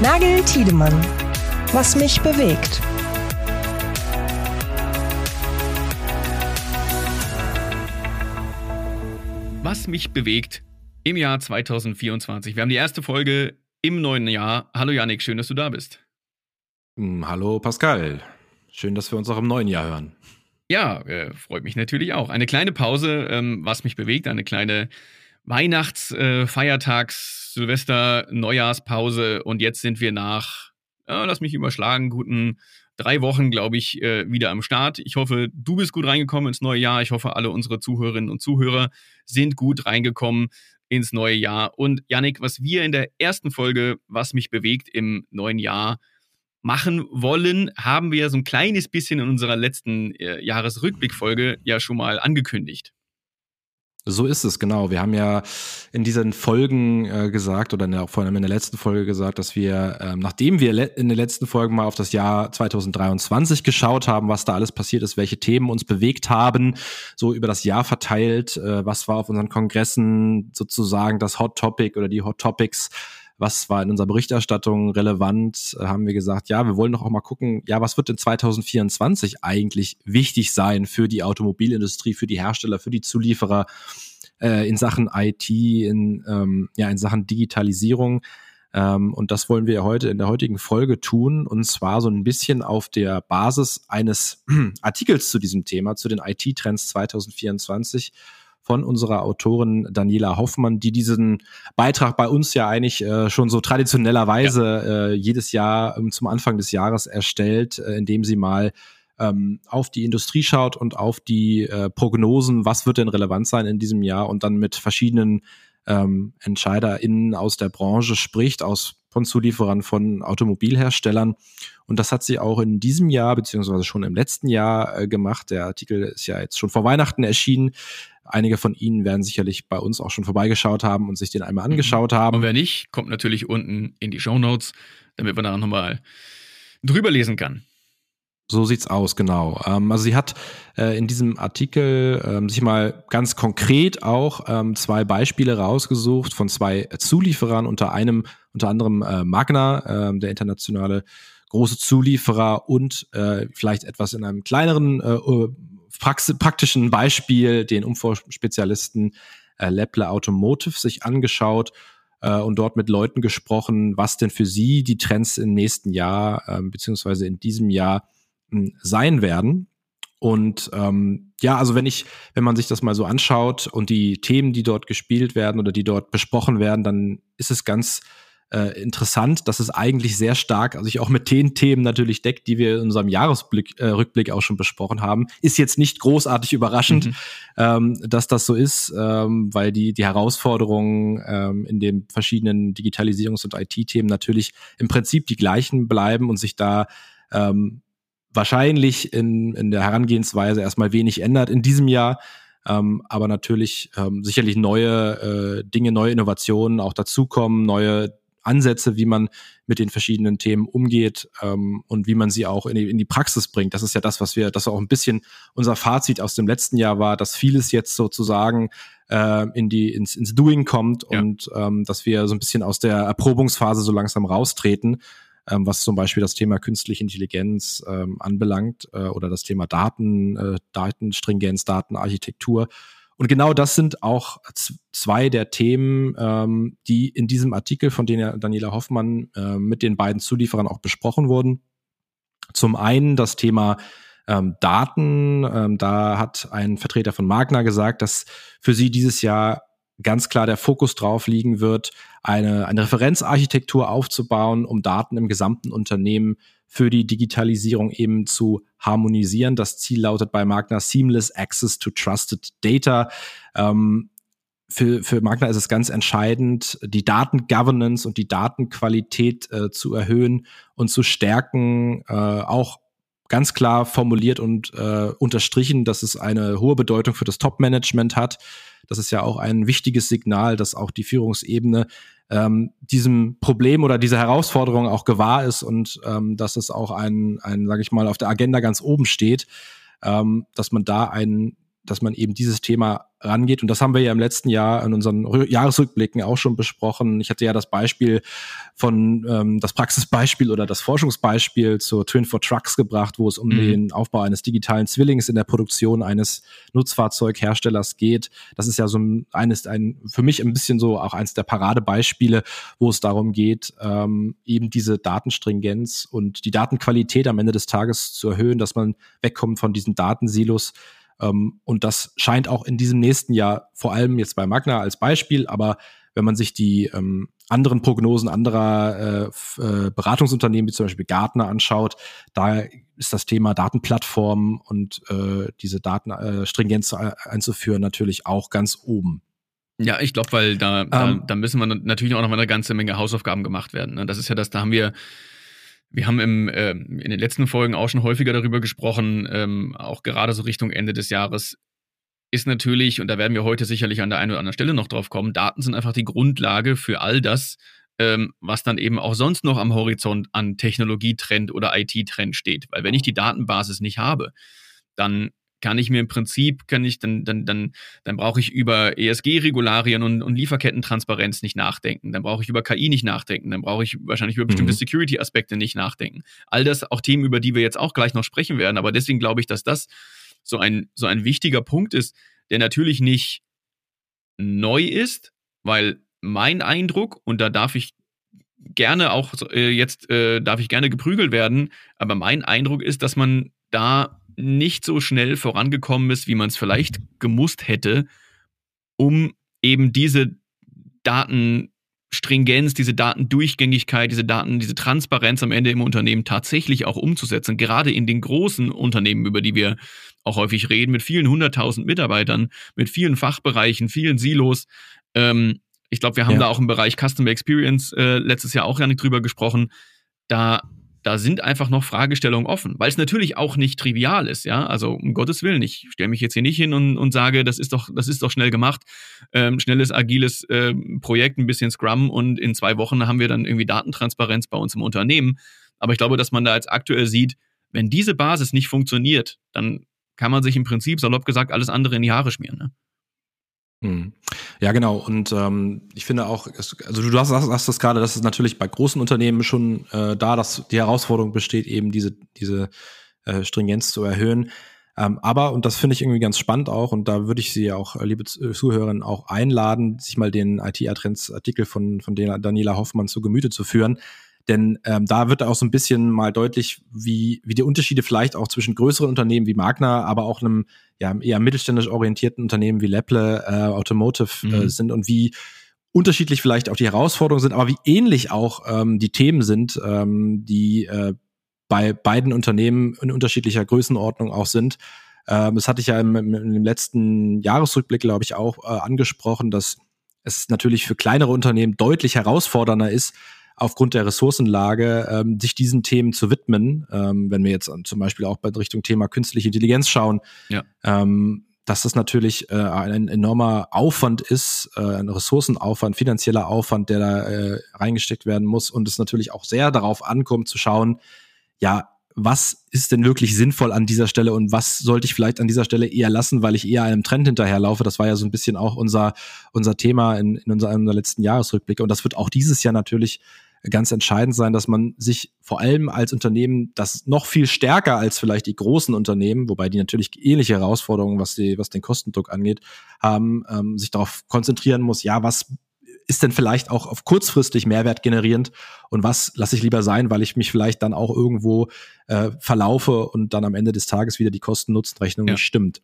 Nagel Tiedemann. Was mich bewegt. Was mich bewegt im Jahr 2024. Wir haben die erste Folge im neuen Jahr. Hallo Janik, schön, dass du da bist. Hm, hallo Pascal. Schön, dass wir uns auch im neuen Jahr hören. Ja, äh, freut mich natürlich auch. Eine kleine Pause, ähm, was mich bewegt, eine kleine Weihnachts-, äh, Feiertags-, Silvester-, Neujahrspause und jetzt sind wir nach, äh, lass mich überschlagen, guten drei Wochen, glaube ich, äh, wieder am Start. Ich hoffe, du bist gut reingekommen ins neue Jahr. Ich hoffe, alle unsere Zuhörerinnen und Zuhörer sind gut reingekommen ins neue Jahr. Und Yannick, was wir in der ersten Folge, was mich bewegt im neuen Jahr, machen wollen, haben wir so ein kleines bisschen in unserer letzten äh, Jahresrückblickfolge ja schon mal angekündigt. So ist es, genau. Wir haben ja in diesen Folgen äh, gesagt oder in der, vor allem in der letzten Folge gesagt, dass wir, ähm, nachdem wir in den letzten Folgen mal auf das Jahr 2023 geschaut haben, was da alles passiert ist, welche Themen uns bewegt haben, so über das Jahr verteilt, äh, was war auf unseren Kongressen sozusagen das Hot Topic oder die Hot Topics, was war in unserer Berichterstattung relevant, äh, haben wir gesagt, ja, wir wollen doch auch mal gucken, ja, was wird in 2024 eigentlich wichtig sein für die Automobilindustrie, für die Hersteller, für die Zulieferer äh, in Sachen IT, in, ähm, ja, in Sachen Digitalisierung. Ähm, und das wollen wir heute in der heutigen Folge tun, und zwar so ein bisschen auf der Basis eines Artikels zu diesem Thema, zu den IT-Trends 2024 von unserer Autorin Daniela Hoffmann, die diesen Beitrag bei uns ja eigentlich äh, schon so traditionellerweise ja. äh, jedes Jahr ähm, zum Anfang des Jahres erstellt, äh, indem sie mal ähm, auf die Industrie schaut und auf die äh, Prognosen, was wird denn relevant sein in diesem Jahr und dann mit verschiedenen ähm, EntscheiderInnen aus der Branche spricht, aus von Zulieferern von Automobilherstellern. Und das hat sie auch in diesem Jahr, beziehungsweise schon im letzten Jahr äh, gemacht. Der Artikel ist ja jetzt schon vor Weihnachten erschienen. Einige von Ihnen werden sicherlich bei uns auch schon vorbeigeschaut haben und sich den einmal mhm. angeschaut haben. Und wer nicht, kommt natürlich unten in die Show Notes, damit man da nochmal drüber lesen kann. So sieht's aus, genau. Ähm, also sie hat äh, in diesem Artikel ähm, sich mal ganz konkret auch ähm, zwei Beispiele rausgesucht von zwei Zulieferern, unter einem, unter anderem äh, Magna, äh, der internationale große Zulieferer und äh, vielleicht etwas in einem kleineren äh, praktischen Beispiel den Umvorspezialisten äh, Lepple Automotive sich angeschaut äh, und dort mit Leuten gesprochen, was denn für sie die Trends im nächsten Jahr äh, beziehungsweise in diesem Jahr sein werden. Und ähm, ja, also wenn ich, wenn man sich das mal so anschaut und die Themen, die dort gespielt werden oder die dort besprochen werden, dann ist es ganz äh, interessant, dass es eigentlich sehr stark, also sich auch mit den Themen natürlich deckt, die wir in unserem Jahresrückblick äh, Rückblick auch schon besprochen haben. Ist jetzt nicht großartig überraschend, mhm. ähm, dass das so ist, ähm, weil die, die Herausforderungen ähm, in den verschiedenen Digitalisierungs- und IT-Themen natürlich im Prinzip die gleichen bleiben und sich da ähm, wahrscheinlich in, in der Herangehensweise erstmal wenig ändert in diesem Jahr. Ähm, aber natürlich ähm, sicherlich neue äh, Dinge, neue Innovationen auch dazukommen, neue Ansätze, wie man mit den verschiedenen Themen umgeht ähm, und wie man sie auch in die, in die Praxis bringt. Das ist ja das, was wir, das auch ein bisschen unser Fazit aus dem letzten Jahr war, dass vieles jetzt sozusagen äh, in die ins, ins Doing kommt ja. und ähm, dass wir so ein bisschen aus der Erprobungsphase so langsam raustreten, ähm, was zum Beispiel das Thema künstliche Intelligenz ähm, anbelangt äh, oder das Thema Daten, äh, Datenstringenz, Datenarchitektur und genau das sind auch zwei der Themen, ähm, die in diesem Artikel von Daniela Hoffmann äh, mit den beiden Zulieferern auch besprochen wurden. Zum einen das Thema ähm, Daten. Ähm, da hat ein Vertreter von Magna gesagt, dass für sie dieses Jahr ganz klar der Fokus drauf liegen wird, eine, eine Referenzarchitektur aufzubauen, um Daten im gesamten Unternehmen für die Digitalisierung eben zu harmonisieren. Das Ziel lautet bei Magna Seamless Access to Trusted Data. Ähm, für, für Magna ist es ganz entscheidend, die Datengovernance und die Datenqualität äh, zu erhöhen und zu stärken, äh, auch ganz klar formuliert und äh, unterstrichen, dass es eine hohe Bedeutung für das Top-Management hat. Das ist ja auch ein wichtiges Signal, dass auch die Führungsebene ähm, diesem Problem oder dieser Herausforderung auch gewahr ist und ähm, dass es auch ein, ein sage ich mal, auf der Agenda ganz oben steht, ähm, dass man da ein, dass man eben dieses Thema rangeht. Und das haben wir ja im letzten Jahr in unseren Jahresrückblicken auch schon besprochen. Ich hatte ja das Beispiel von ähm, das Praxisbeispiel oder das Forschungsbeispiel zur Twin for Trucks gebracht, wo es um mhm. den Aufbau eines digitalen Zwillings in der Produktion eines Nutzfahrzeugherstellers geht. Das ist ja so ein, eines, ein, für mich ein bisschen so auch eins der Paradebeispiele, wo es darum geht, ähm, eben diese Datenstringenz und die Datenqualität am Ende des Tages zu erhöhen, dass man wegkommt von diesen Datensilos ähm, und das scheint auch in diesem nächsten Jahr, vor allem jetzt bei Magna als Beispiel, aber wenn man sich die ähm, anderen Prognosen anderer äh, äh, Beratungsunternehmen, wie zum Beispiel Gartner, anschaut, da ist das Thema Datenplattformen und äh, diese Datenstringenz äh, einzuführen natürlich auch ganz oben. Ja, ich glaube, weil da, um, da, ähm. da müssen wir natürlich auch noch mal eine ganze Menge Hausaufgaben gemacht werden. Ne? Das ist ja das, da haben wir wir haben im, äh, in den letzten Folgen auch schon häufiger darüber gesprochen, ähm, auch gerade so Richtung Ende des Jahres ist natürlich, und da werden wir heute sicherlich an der einen oder anderen Stelle noch drauf kommen, Daten sind einfach die Grundlage für all das, ähm, was dann eben auch sonst noch am Horizont an Technologietrend oder IT-Trend steht. Weil wenn ich die Datenbasis nicht habe, dann kann ich mir im Prinzip, kann ich, dann, dann, dann, dann brauche ich über ESG-Regularien und, und Lieferkettentransparenz nicht nachdenken. Dann brauche ich über KI nicht nachdenken. Dann brauche ich wahrscheinlich über bestimmte mhm. Security-Aspekte nicht nachdenken. All das auch Themen, über die wir jetzt auch gleich noch sprechen werden. Aber deswegen glaube ich, dass das so ein, so ein wichtiger Punkt ist, der natürlich nicht neu ist, weil mein Eindruck, und da darf ich gerne auch äh, jetzt, äh, darf ich gerne geprügelt werden, aber mein Eindruck ist, dass man da nicht so schnell vorangekommen ist, wie man es vielleicht gemusst hätte, um eben diese Datenstringenz, diese Datendurchgängigkeit, diese Daten, diese Transparenz am Ende im Unternehmen tatsächlich auch umzusetzen. Gerade in den großen Unternehmen, über die wir auch häufig reden, mit vielen hunderttausend Mitarbeitern, mit vielen Fachbereichen, vielen Silos. Ähm, ich glaube, wir haben ja. da auch im Bereich Customer Experience äh, letztes Jahr auch ja nicht drüber gesprochen. Da da sind einfach noch Fragestellungen offen, weil es natürlich auch nicht trivial ist, ja. Also um Gottes Willen, ich stelle mich jetzt hier nicht hin und, und sage, das ist doch, das ist doch schnell gemacht, ähm, schnelles, agiles äh, Projekt, ein bisschen Scrum und in zwei Wochen haben wir dann irgendwie Datentransparenz bei uns im Unternehmen. Aber ich glaube, dass man da jetzt aktuell sieht, wenn diese Basis nicht funktioniert, dann kann man sich im Prinzip, salopp gesagt, alles andere in die Haare schmieren. Ne? Hm. Ja, genau. Und ähm, ich finde auch, also du hast, hast, das gerade, dass es natürlich bei großen Unternehmen schon äh, da, dass die Herausforderung besteht, eben diese, diese äh, Stringenz zu erhöhen. Ähm, aber, und das finde ich irgendwie ganz spannend auch, und da würde ich Sie auch, liebe äh, Zuhörerinnen, auch einladen, sich mal den IT-Trends-Artikel von, von Daniela Hoffmann zu Gemüte zu führen. Denn ähm, da wird auch so ein bisschen mal deutlich, wie, wie die Unterschiede vielleicht auch zwischen größeren Unternehmen wie Magna, aber auch einem ja, eher mittelständisch orientierten Unternehmen wie Lepple äh, Automotive äh, mhm. sind und wie unterschiedlich vielleicht auch die Herausforderungen sind, aber wie ähnlich auch ähm, die Themen sind, ähm, die äh, bei beiden Unternehmen in unterschiedlicher Größenordnung auch sind. Ähm, das hatte ich ja im, im letzten Jahresrückblick, glaube ich, auch äh, angesprochen, dass es natürlich für kleinere Unternehmen deutlich herausfordernder ist, aufgrund der Ressourcenlage ähm, sich diesen Themen zu widmen. Ähm, wenn wir jetzt zum Beispiel auch bei Richtung Thema künstliche Intelligenz schauen, ja. ähm, dass das natürlich äh, ein enormer Aufwand ist, äh, ein Ressourcenaufwand, finanzieller Aufwand, der da äh, reingesteckt werden muss und es natürlich auch sehr darauf ankommt zu schauen, ja, was ist denn wirklich sinnvoll an dieser Stelle und was sollte ich vielleicht an dieser Stelle eher lassen, weil ich eher einem Trend hinterherlaufe. Das war ja so ein bisschen auch unser, unser Thema in, in unserem letzten Jahresrückblick. Und das wird auch dieses Jahr natürlich ganz entscheidend sein, dass man sich vor allem als Unternehmen, das noch viel stärker als vielleicht die großen Unternehmen, wobei die natürlich ähnliche Herausforderungen, was, die, was den Kostendruck angeht, haben, ähm, sich darauf konzentrieren muss, ja, was ist denn vielleicht auch auf kurzfristig Mehrwert generierend und was lasse ich lieber sein, weil ich mich vielleicht dann auch irgendwo äh, verlaufe und dann am Ende des Tages wieder die Kosten-Nutzen-Rechnung ja. nicht stimmt.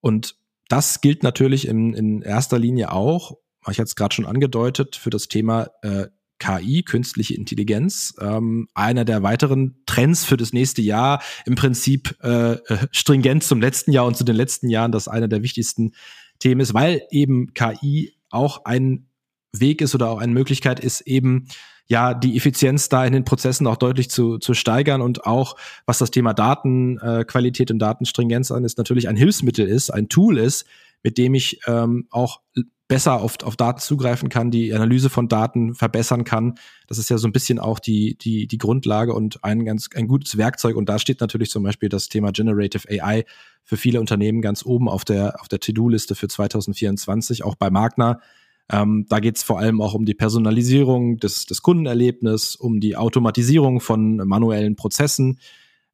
Und das gilt natürlich in, in erster Linie auch, ich hatte es gerade schon angedeutet, für das Thema äh, KI, künstliche Intelligenz, ähm, einer der weiteren Trends für das nächste Jahr, im Prinzip äh, äh, stringent zum letzten Jahr und zu den letzten Jahren, das einer der wichtigsten Themen ist, weil eben KI auch ein Weg ist oder auch eine Möglichkeit ist, eben ja die Effizienz da in den Prozessen auch deutlich zu, zu steigern und auch was das Thema Datenqualität äh, und Datenstringenz an ist, natürlich ein Hilfsmittel ist, ein Tool ist, mit dem ich ähm, auch besser auf, auf Daten zugreifen kann, die Analyse von Daten verbessern kann. Das ist ja so ein bisschen auch die, die, die Grundlage und ein ganz ein gutes Werkzeug. Und da steht natürlich zum Beispiel das Thema Generative AI für viele Unternehmen ganz oben auf der, auf der To-Do-Liste für 2024, auch bei Magna. Ähm, da geht es vor allem auch um die Personalisierung des, des Kundenerlebnisses, um die Automatisierung von manuellen Prozessen.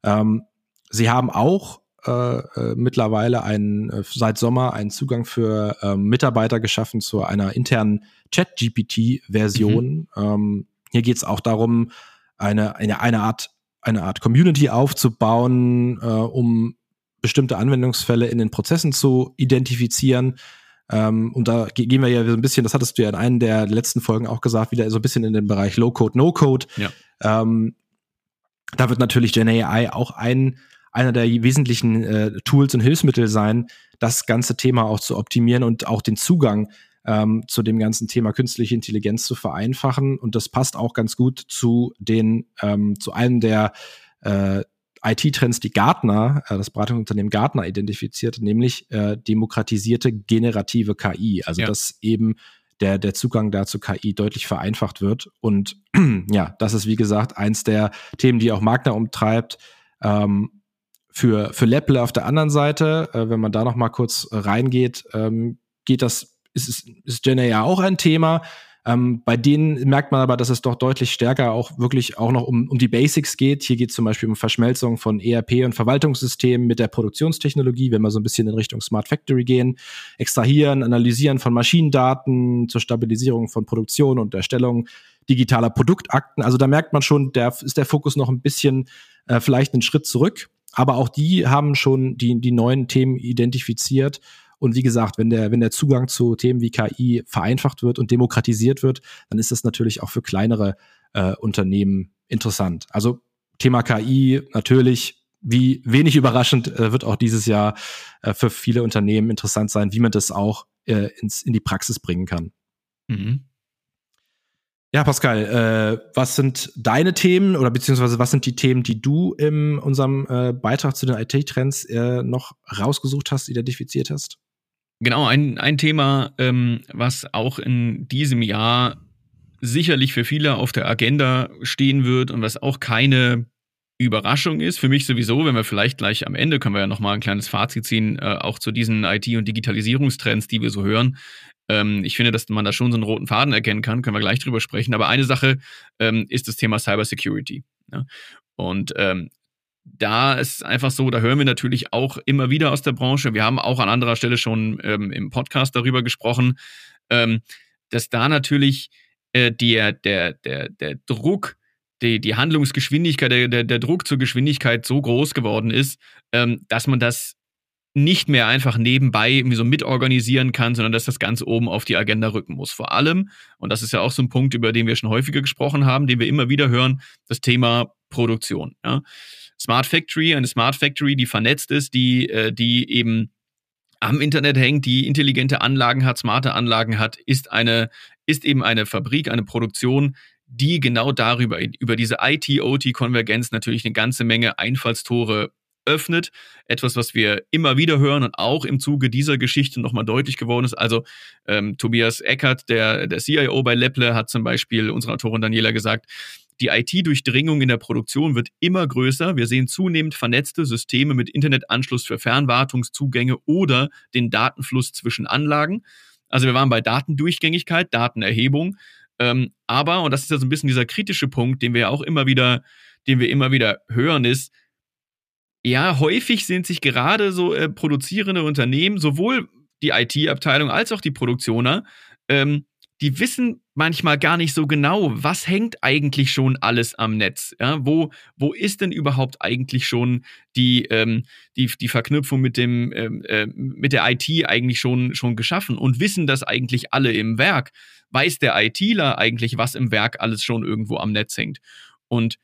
Ähm, sie haben auch äh, äh, mittlerweile einen, äh, seit Sommer einen Zugang für äh, Mitarbeiter geschaffen zu einer internen Chat-GPT-Version. Mhm. Ähm, hier geht es auch darum, eine, eine, eine Art eine Art Community aufzubauen, äh, um bestimmte Anwendungsfälle in den Prozessen zu identifizieren. Ähm, und da gehen wir ja so ein bisschen, das hattest du ja in einer der letzten Folgen auch gesagt, wieder so ein bisschen in den Bereich Low-Code, No-Code. Ja. Ähm, da wird natürlich Gen AI auch ein einer der wesentlichen äh, Tools und Hilfsmittel sein, das ganze Thema auch zu optimieren und auch den Zugang ähm, zu dem ganzen Thema künstliche Intelligenz zu vereinfachen. Und das passt auch ganz gut zu den, ähm, zu einem der äh, IT-Trends, die Gartner, äh, das Beratungsunternehmen Gartner identifiziert, nämlich äh, demokratisierte generative KI. Also ja. dass eben der, der Zugang da zu KI deutlich vereinfacht wird. Und ja, das ist wie gesagt eins der Themen, die auch Magna umtreibt. Ähm, für, für Lepple auf der anderen Seite, äh, wenn man da noch mal kurz reingeht, ähm, geht das, ist, ist, ist Gen AI auch ein Thema. Ähm, bei denen merkt man aber, dass es doch deutlich stärker auch wirklich auch noch um, um die Basics geht. Hier geht es zum Beispiel um Verschmelzung von ERP und Verwaltungssystemen mit der Produktionstechnologie, wenn wir so ein bisschen in Richtung Smart Factory gehen. Extrahieren, analysieren von Maschinendaten zur Stabilisierung von Produktion und Erstellung digitaler Produktakten. Also da merkt man schon, der ist der Fokus noch ein bisschen äh, vielleicht einen Schritt zurück. Aber auch die haben schon die, die neuen Themen identifiziert. Und wie gesagt, wenn der, wenn der Zugang zu Themen wie KI vereinfacht wird und demokratisiert wird, dann ist das natürlich auch für kleinere äh, Unternehmen interessant. Also Thema KI natürlich, wie wenig überraschend äh, wird auch dieses Jahr äh, für viele Unternehmen interessant sein, wie man das auch äh, ins, in die Praxis bringen kann. Mhm. Ja, Pascal, äh, was sind deine Themen oder beziehungsweise was sind die Themen, die du in unserem äh, Beitrag zu den IT-Trends äh, noch rausgesucht hast, identifiziert hast? Genau, ein, ein Thema, ähm, was auch in diesem Jahr sicherlich für viele auf der Agenda stehen wird und was auch keine Überraschung ist. Für mich sowieso, wenn wir vielleicht gleich am Ende, können wir ja nochmal ein kleines Fazit ziehen, äh, auch zu diesen IT- und Digitalisierungstrends, die wir so hören. Ähm, ich finde, dass man da schon so einen roten Faden erkennen kann, können wir gleich drüber sprechen. Aber eine Sache ähm, ist das Thema Cybersecurity. Ja? Und ähm, da ist einfach so, da hören wir natürlich auch immer wieder aus der Branche. Wir haben auch an anderer Stelle schon ähm, im Podcast darüber gesprochen, ähm, dass da natürlich äh, der, der, der, der Druck, die, die Handlungsgeschwindigkeit, der, der, Druck zur Geschwindigkeit so groß geworden ist, ähm, dass man das nicht mehr einfach nebenbei irgendwie so mitorganisieren kann, sondern dass das ganz oben auf die Agenda rücken muss. Vor allem, und das ist ja auch so ein Punkt, über den wir schon häufiger gesprochen haben, den wir immer wieder hören, das Thema Produktion. Ja. Smart Factory, eine Smart Factory, die vernetzt ist, die, äh, die eben am Internet hängt, die intelligente Anlagen hat, smarte Anlagen hat, ist eine, ist eben eine Fabrik, eine Produktion, die genau darüber, über diese IT-OT-Konvergenz natürlich eine ganze Menge Einfallstore öffnet. Etwas, was wir immer wieder hören und auch im Zuge dieser Geschichte nochmal deutlich geworden ist. Also ähm, Tobias Eckert, der, der CIO bei Lepple, hat zum Beispiel unserer Autorin Daniela gesagt, die IT-Durchdringung in der Produktion wird immer größer. Wir sehen zunehmend vernetzte Systeme mit Internetanschluss für Fernwartungszugänge oder den Datenfluss zwischen Anlagen. Also wir waren bei Datendurchgängigkeit, Datenerhebung. Ähm, aber, und das ist ja so ein bisschen dieser kritische Punkt, den wir ja auch immer wieder, den wir immer wieder hören, ist, ja, häufig sind sich gerade so äh, produzierende Unternehmen, sowohl die IT-Abteilung als auch die Produktioner, ähm, die wissen manchmal gar nicht so genau, was hängt eigentlich schon alles am Netz. Ja, wo, wo ist denn überhaupt eigentlich schon die, ähm, die, die Verknüpfung mit, dem, ähm, äh, mit der IT eigentlich schon, schon geschaffen? Und wissen das eigentlich alle im Werk? Weiß der ITler eigentlich, was im Werk alles schon irgendwo am Netz hängt? Und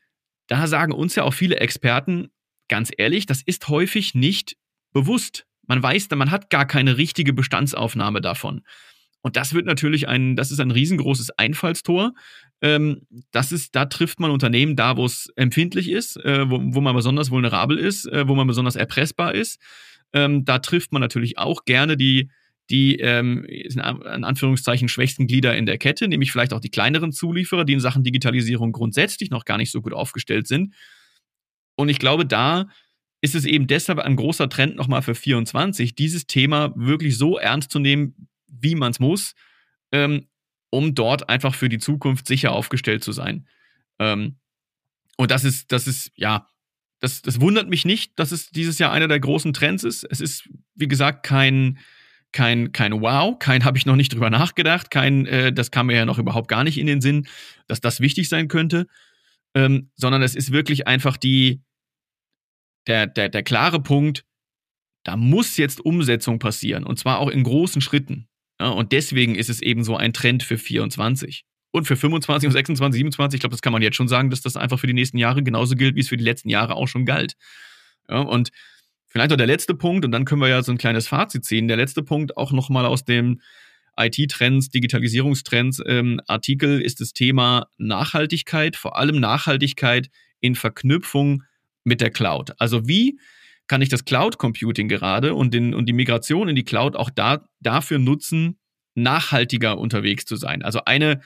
da sagen uns ja auch viele Experten, ganz ehrlich, das ist häufig nicht bewusst. Man weiß, man hat gar keine richtige Bestandsaufnahme davon. Und das wird natürlich ein, das ist ein riesengroßes Einfallstor. Ähm, das ist, da trifft man Unternehmen da, wo es empfindlich ist, äh, wo, wo man besonders vulnerabel ist, äh, wo man besonders erpressbar ist. Ähm, da trifft man natürlich auch gerne die, die ähm, in Anführungszeichen schwächsten Glieder in der Kette, nämlich vielleicht auch die kleineren Zulieferer, die in Sachen Digitalisierung grundsätzlich noch gar nicht so gut aufgestellt sind. Und ich glaube, da ist es eben deshalb ein großer Trend nochmal für 24, dieses Thema wirklich so ernst zu nehmen, wie man es muss, ähm, um dort einfach für die Zukunft sicher aufgestellt zu sein. Ähm, und das ist, das ist, ja, das, das wundert mich nicht, dass es dieses Jahr einer der großen Trends ist. Es ist, wie gesagt, kein, kein, kein Wow, kein habe ich noch nicht drüber nachgedacht, kein, äh, das kam mir ja noch überhaupt gar nicht in den Sinn, dass das wichtig sein könnte, ähm, sondern es ist wirklich einfach die, der, der, der klare Punkt, da muss jetzt Umsetzung passieren und zwar auch in großen Schritten. Ja, und deswegen ist es eben so ein Trend für 24. Und für 25 und 26, 27, ich glaube, das kann man jetzt schon sagen, dass das einfach für die nächsten Jahre genauso gilt, wie es für die letzten Jahre auch schon galt. Ja, und vielleicht noch der letzte Punkt, und dann können wir ja so ein kleines Fazit ziehen. Der letzte Punkt auch nochmal aus dem IT-Trends, Digitalisierungstrends ähm, Artikel ist das Thema Nachhaltigkeit, vor allem Nachhaltigkeit in Verknüpfung mit der Cloud. Also wie kann ich das Cloud Computing gerade und, den, und die Migration in die Cloud auch da, dafür nutzen, nachhaltiger unterwegs zu sein? Also eine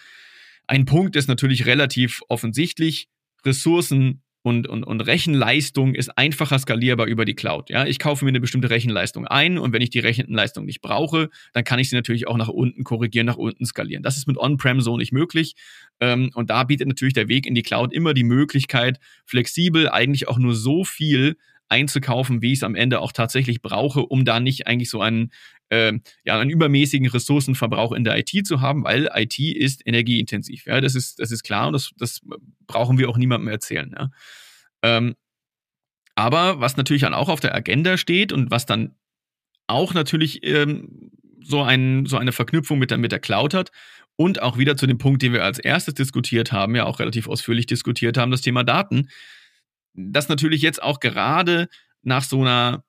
ein Punkt ist natürlich relativ offensichtlich. Ressourcen und, und, und Rechenleistung ist einfacher skalierbar über die Cloud. Ja, ich kaufe mir eine bestimmte Rechenleistung ein und wenn ich die Rechenleistung nicht brauche, dann kann ich sie natürlich auch nach unten korrigieren, nach unten skalieren. Das ist mit On-Prem so nicht möglich. Ähm, und da bietet natürlich der Weg in die Cloud immer die Möglichkeit, flexibel eigentlich auch nur so viel einzukaufen, wie ich es am Ende auch tatsächlich brauche, um da nicht eigentlich so einen äh, ja, einen übermäßigen Ressourcenverbrauch in der IT zu haben, weil IT ist energieintensiv. Ja, das ist, das ist klar und das, das brauchen wir auch niemandem erzählen. Ja. Ähm, aber was natürlich dann auch auf der Agenda steht und was dann auch natürlich ähm, so, ein, so eine Verknüpfung mit der, mit der Cloud hat und auch wieder zu dem Punkt, den wir als erstes diskutiert haben, ja auch relativ ausführlich diskutiert haben, das Thema Daten, das natürlich jetzt auch gerade nach so einer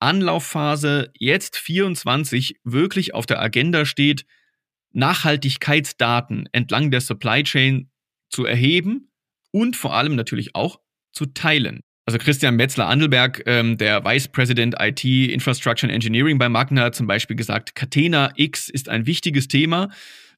Anlaufphase jetzt 24 wirklich auf der Agenda steht, Nachhaltigkeitsdaten entlang der Supply Chain zu erheben und vor allem natürlich auch zu teilen. Also Christian Metzler-Andelberg, ähm, der Vice President IT Infrastructure and Engineering bei Magna, hat zum Beispiel gesagt, Catena X ist ein wichtiges Thema,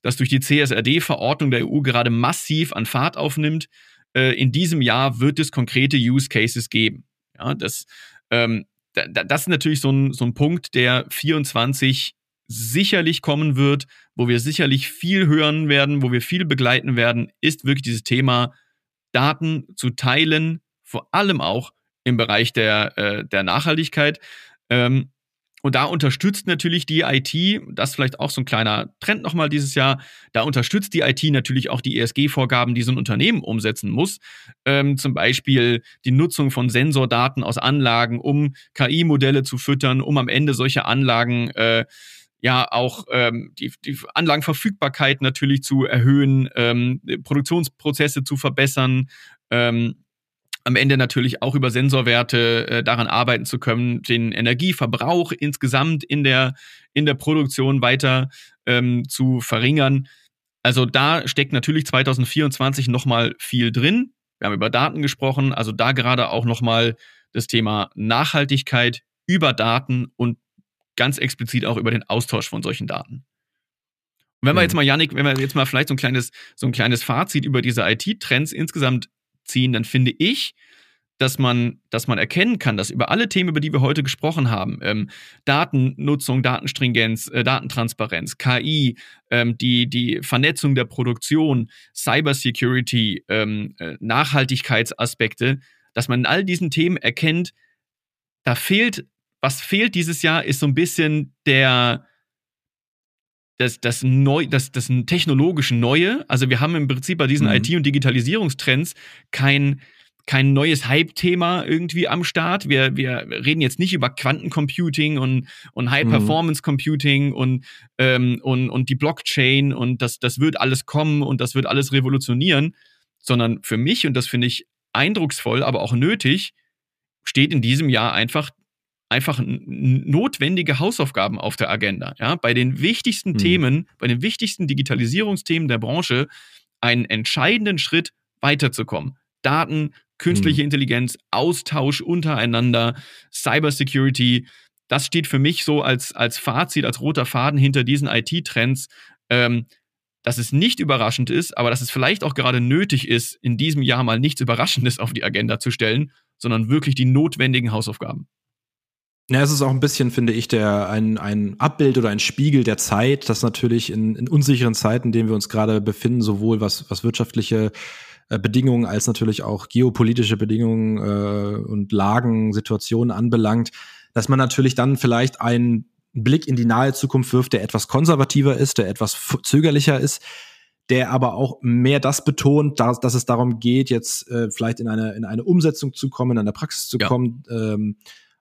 das durch die CSRD-Verordnung der EU gerade massiv an Fahrt aufnimmt. Äh, in diesem Jahr wird es konkrete Use Cases geben. Ja, das ähm, das ist natürlich so ein, so ein Punkt, der 24 sicherlich kommen wird, wo wir sicherlich viel hören werden, wo wir viel begleiten werden, ist wirklich dieses Thema Daten zu teilen, vor allem auch im Bereich der, äh, der Nachhaltigkeit. Ähm, und da unterstützt natürlich die IT, das vielleicht auch so ein kleiner Trend nochmal dieses Jahr, da unterstützt die IT natürlich auch die ESG-Vorgaben, die so ein Unternehmen umsetzen muss. Ähm, zum Beispiel die Nutzung von Sensordaten aus Anlagen, um KI-Modelle zu füttern, um am Ende solche Anlagen äh, ja auch ähm, die, die Anlagenverfügbarkeit natürlich zu erhöhen, ähm, Produktionsprozesse zu verbessern. Ähm, am Ende natürlich auch über Sensorwerte äh, daran arbeiten zu können, den Energieverbrauch insgesamt in der, in der Produktion weiter ähm, zu verringern. Also da steckt natürlich 2024 nochmal viel drin. Wir haben über Daten gesprochen, also da gerade auch nochmal das Thema Nachhaltigkeit über Daten und ganz explizit auch über den Austausch von solchen Daten. Und wenn wir jetzt mal, Janik, wenn wir jetzt mal vielleicht so ein kleines, so ein kleines Fazit über diese IT-Trends insgesamt ziehen, dann finde ich, dass man, dass man erkennen kann, dass über alle Themen, über die wir heute gesprochen haben, ähm, Datennutzung, Datenstringenz, äh, Datentransparenz, KI, ähm, die, die Vernetzung der Produktion, Cybersecurity, ähm, äh, Nachhaltigkeitsaspekte, dass man in all diesen Themen erkennt, da fehlt, was fehlt dieses Jahr, ist so ein bisschen der, das, das, neu, das, das technologisch Neue. Also wir haben im Prinzip bei diesen mhm. IT- und Digitalisierungstrends kein, kein neues Hype-Thema irgendwie am Start. Wir, wir reden jetzt nicht über Quantencomputing und, und High-Performance-Computing mhm. und, ähm, und, und die Blockchain und das, das wird alles kommen und das wird alles revolutionieren, sondern für mich, und das finde ich eindrucksvoll, aber auch nötig, steht in diesem Jahr einfach einfach notwendige Hausaufgaben auf der Agenda. Ja? Bei den wichtigsten mhm. Themen, bei den wichtigsten Digitalisierungsthemen der Branche einen entscheidenden Schritt weiterzukommen. Daten, künstliche mhm. Intelligenz, Austausch untereinander, Cybersecurity, das steht für mich so als, als Fazit, als roter Faden hinter diesen IT-Trends, ähm, dass es nicht überraschend ist, aber dass es vielleicht auch gerade nötig ist, in diesem Jahr mal nichts Überraschendes auf die Agenda zu stellen, sondern wirklich die notwendigen Hausaufgaben. Ja, es ist auch ein bisschen, finde ich, der ein, ein Abbild oder ein Spiegel der Zeit, dass natürlich in, in unsicheren Zeiten, in denen wir uns gerade befinden, sowohl was, was wirtschaftliche äh, Bedingungen als natürlich auch geopolitische Bedingungen äh, und Lagen, Situationen anbelangt, dass man natürlich dann vielleicht einen Blick in die nahe Zukunft wirft, der etwas konservativer ist, der etwas zögerlicher ist, der aber auch mehr das betont, dass, dass es darum geht, jetzt äh, vielleicht in eine, in eine Umsetzung zu kommen, in eine Praxis zu ja. kommen. Ähm,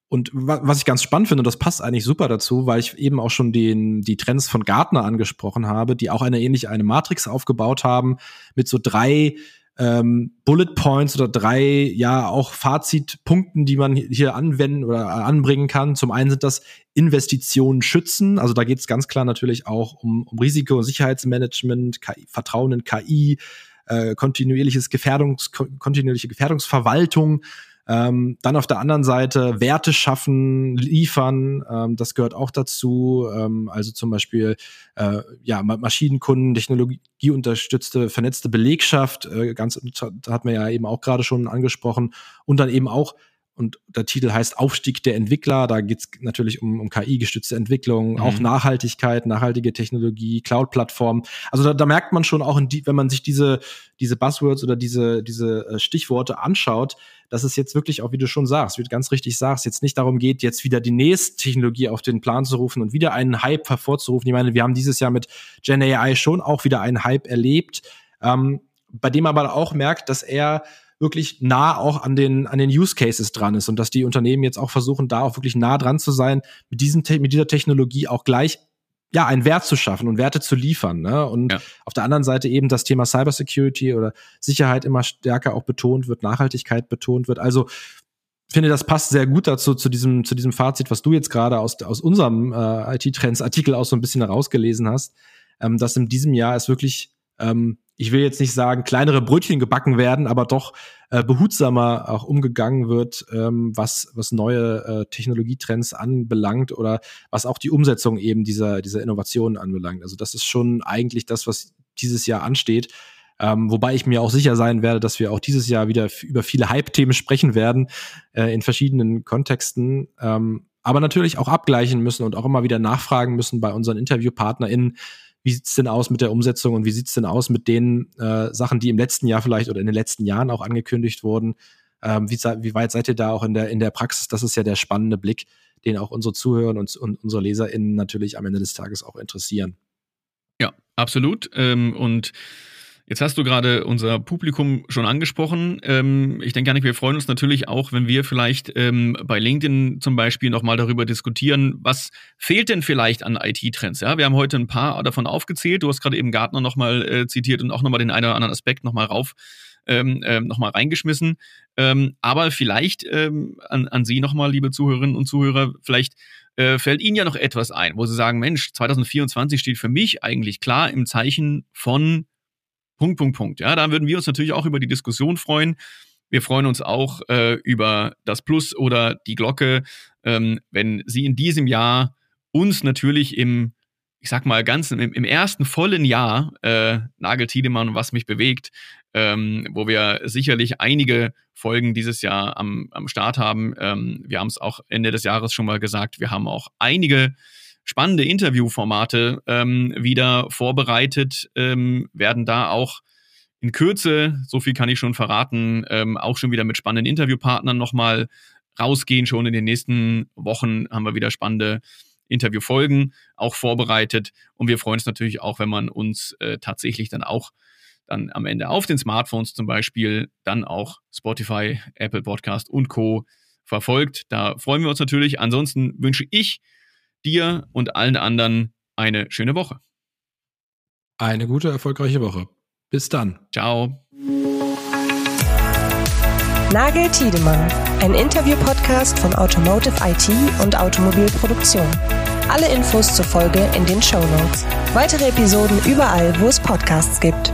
und was ich ganz spannend finde, und das passt eigentlich super dazu, weil ich eben auch schon den, die Trends von Gartner angesprochen habe, die auch eine ähnliche eine Matrix aufgebaut haben mit so drei ähm, Bullet Points oder drei, ja, auch Fazitpunkten, die man hier anwenden oder anbringen kann. Zum einen sind das Investitionen schützen. Also da geht es ganz klar natürlich auch um, um Risiko- und Sicherheitsmanagement, KI, Vertrauen in KI, äh, kontinuierliches Gefährdungs, kontinuierliche Gefährdungsverwaltung. Ähm, dann auf der anderen Seite Werte schaffen, liefern, ähm, das gehört auch dazu. Ähm, also zum Beispiel äh, ja, Maschinenkunden, technologieunterstützte, vernetzte Belegschaft, äh, ganz hat man ja eben auch gerade schon angesprochen. Und dann eben auch und der Titel heißt Aufstieg der Entwickler. Da geht es natürlich um, um KI-gestützte Entwicklung, mhm. auch Nachhaltigkeit, nachhaltige Technologie, Cloud-Plattform. Also da, da merkt man schon auch, die, wenn man sich diese, diese Buzzwords oder diese, diese äh, Stichworte anschaut, dass es jetzt wirklich auch, wie du schon sagst, wie du ganz richtig sagst, jetzt nicht darum geht, jetzt wieder die nächste Technologie auf den Plan zu rufen und wieder einen Hype hervorzurufen. Ich meine, wir haben dieses Jahr mit Gen AI schon auch wieder einen Hype erlebt, ähm, bei dem man aber auch merkt, dass er wirklich nah auch an den, an den Use Cases dran ist und dass die Unternehmen jetzt auch versuchen, da auch wirklich nah dran zu sein, mit, diesen, mit dieser Technologie auch gleich ja, einen Wert zu schaffen und Werte zu liefern. Ne? Und ja. auf der anderen Seite eben das Thema Cybersecurity oder Sicherheit immer stärker auch betont wird, Nachhaltigkeit betont wird. Also finde, das passt sehr gut dazu, zu diesem, zu diesem Fazit, was du jetzt gerade aus, aus unserem äh, IT-Trends-Artikel auch so ein bisschen herausgelesen hast, ähm, dass in diesem Jahr es wirklich ähm, ich will jetzt nicht sagen, kleinere Brötchen gebacken werden, aber doch äh, behutsamer auch umgegangen wird, ähm, was, was neue äh, Technologietrends anbelangt oder was auch die Umsetzung eben dieser, dieser Innovationen anbelangt. Also das ist schon eigentlich das, was dieses Jahr ansteht. Ähm, wobei ich mir auch sicher sein werde, dass wir auch dieses Jahr wieder über viele Hype-Themen sprechen werden, äh, in verschiedenen Kontexten. Ähm, aber natürlich auch abgleichen müssen und auch immer wieder nachfragen müssen bei unseren InterviewpartnerInnen, wie sieht's denn aus mit der Umsetzung und wie sieht's denn aus mit den äh, Sachen, die im letzten Jahr vielleicht oder in den letzten Jahren auch angekündigt wurden? Ähm, wie, wie, weit seid ihr da auch in der, in der Praxis? Das ist ja der spannende Blick, den auch unsere Zuhörer und, und unsere LeserInnen natürlich am Ende des Tages auch interessieren. Ja, absolut. Ähm, und Jetzt hast du gerade unser Publikum schon angesprochen. Ähm, ich denke gar nicht, wir freuen uns natürlich auch, wenn wir vielleicht ähm, bei LinkedIn zum Beispiel nochmal darüber diskutieren, was fehlt denn vielleicht an IT-Trends. Ja, wir haben heute ein paar davon aufgezählt. Du hast gerade eben Gartner nochmal äh, zitiert und auch nochmal den einen oder anderen Aspekt nochmal rauf ähm, ähm, nochmal reingeschmissen. Ähm, aber vielleicht ähm, an, an Sie nochmal, liebe Zuhörerinnen und Zuhörer, vielleicht äh, fällt Ihnen ja noch etwas ein, wo Sie sagen, Mensch, 2024 steht für mich eigentlich klar im Zeichen von Punkt, Punkt, Punkt. Ja, da würden wir uns natürlich auch über die Diskussion freuen. Wir freuen uns auch äh, über das Plus oder die Glocke, ähm, wenn Sie in diesem Jahr uns natürlich im, ich sag mal, ganz im, im ersten vollen Jahr äh, Nagel Tiedemann, was mich bewegt, ähm, wo wir sicherlich einige Folgen dieses Jahr am, am Start haben. Ähm, wir haben es auch Ende des Jahres schon mal gesagt. Wir haben auch einige spannende Interviewformate ähm, wieder vorbereitet, ähm, werden da auch in Kürze, so viel kann ich schon verraten, ähm, auch schon wieder mit spannenden Interviewpartnern nochmal rausgehen. Schon in den nächsten Wochen haben wir wieder spannende Interviewfolgen auch vorbereitet. Und wir freuen uns natürlich auch, wenn man uns äh, tatsächlich dann auch dann am Ende auf den Smartphones zum Beispiel dann auch Spotify, Apple Podcast und Co. verfolgt. Da freuen wir uns natürlich. Ansonsten wünsche ich dir und allen anderen eine schöne Woche. Eine gute, erfolgreiche Woche. Bis dann. Ciao. Nagel Tiedemann, ein Interview-Podcast von Automotive IT und Automobilproduktion. Alle Infos zur Folge in den Show Notes. Weitere Episoden überall, wo es Podcasts gibt.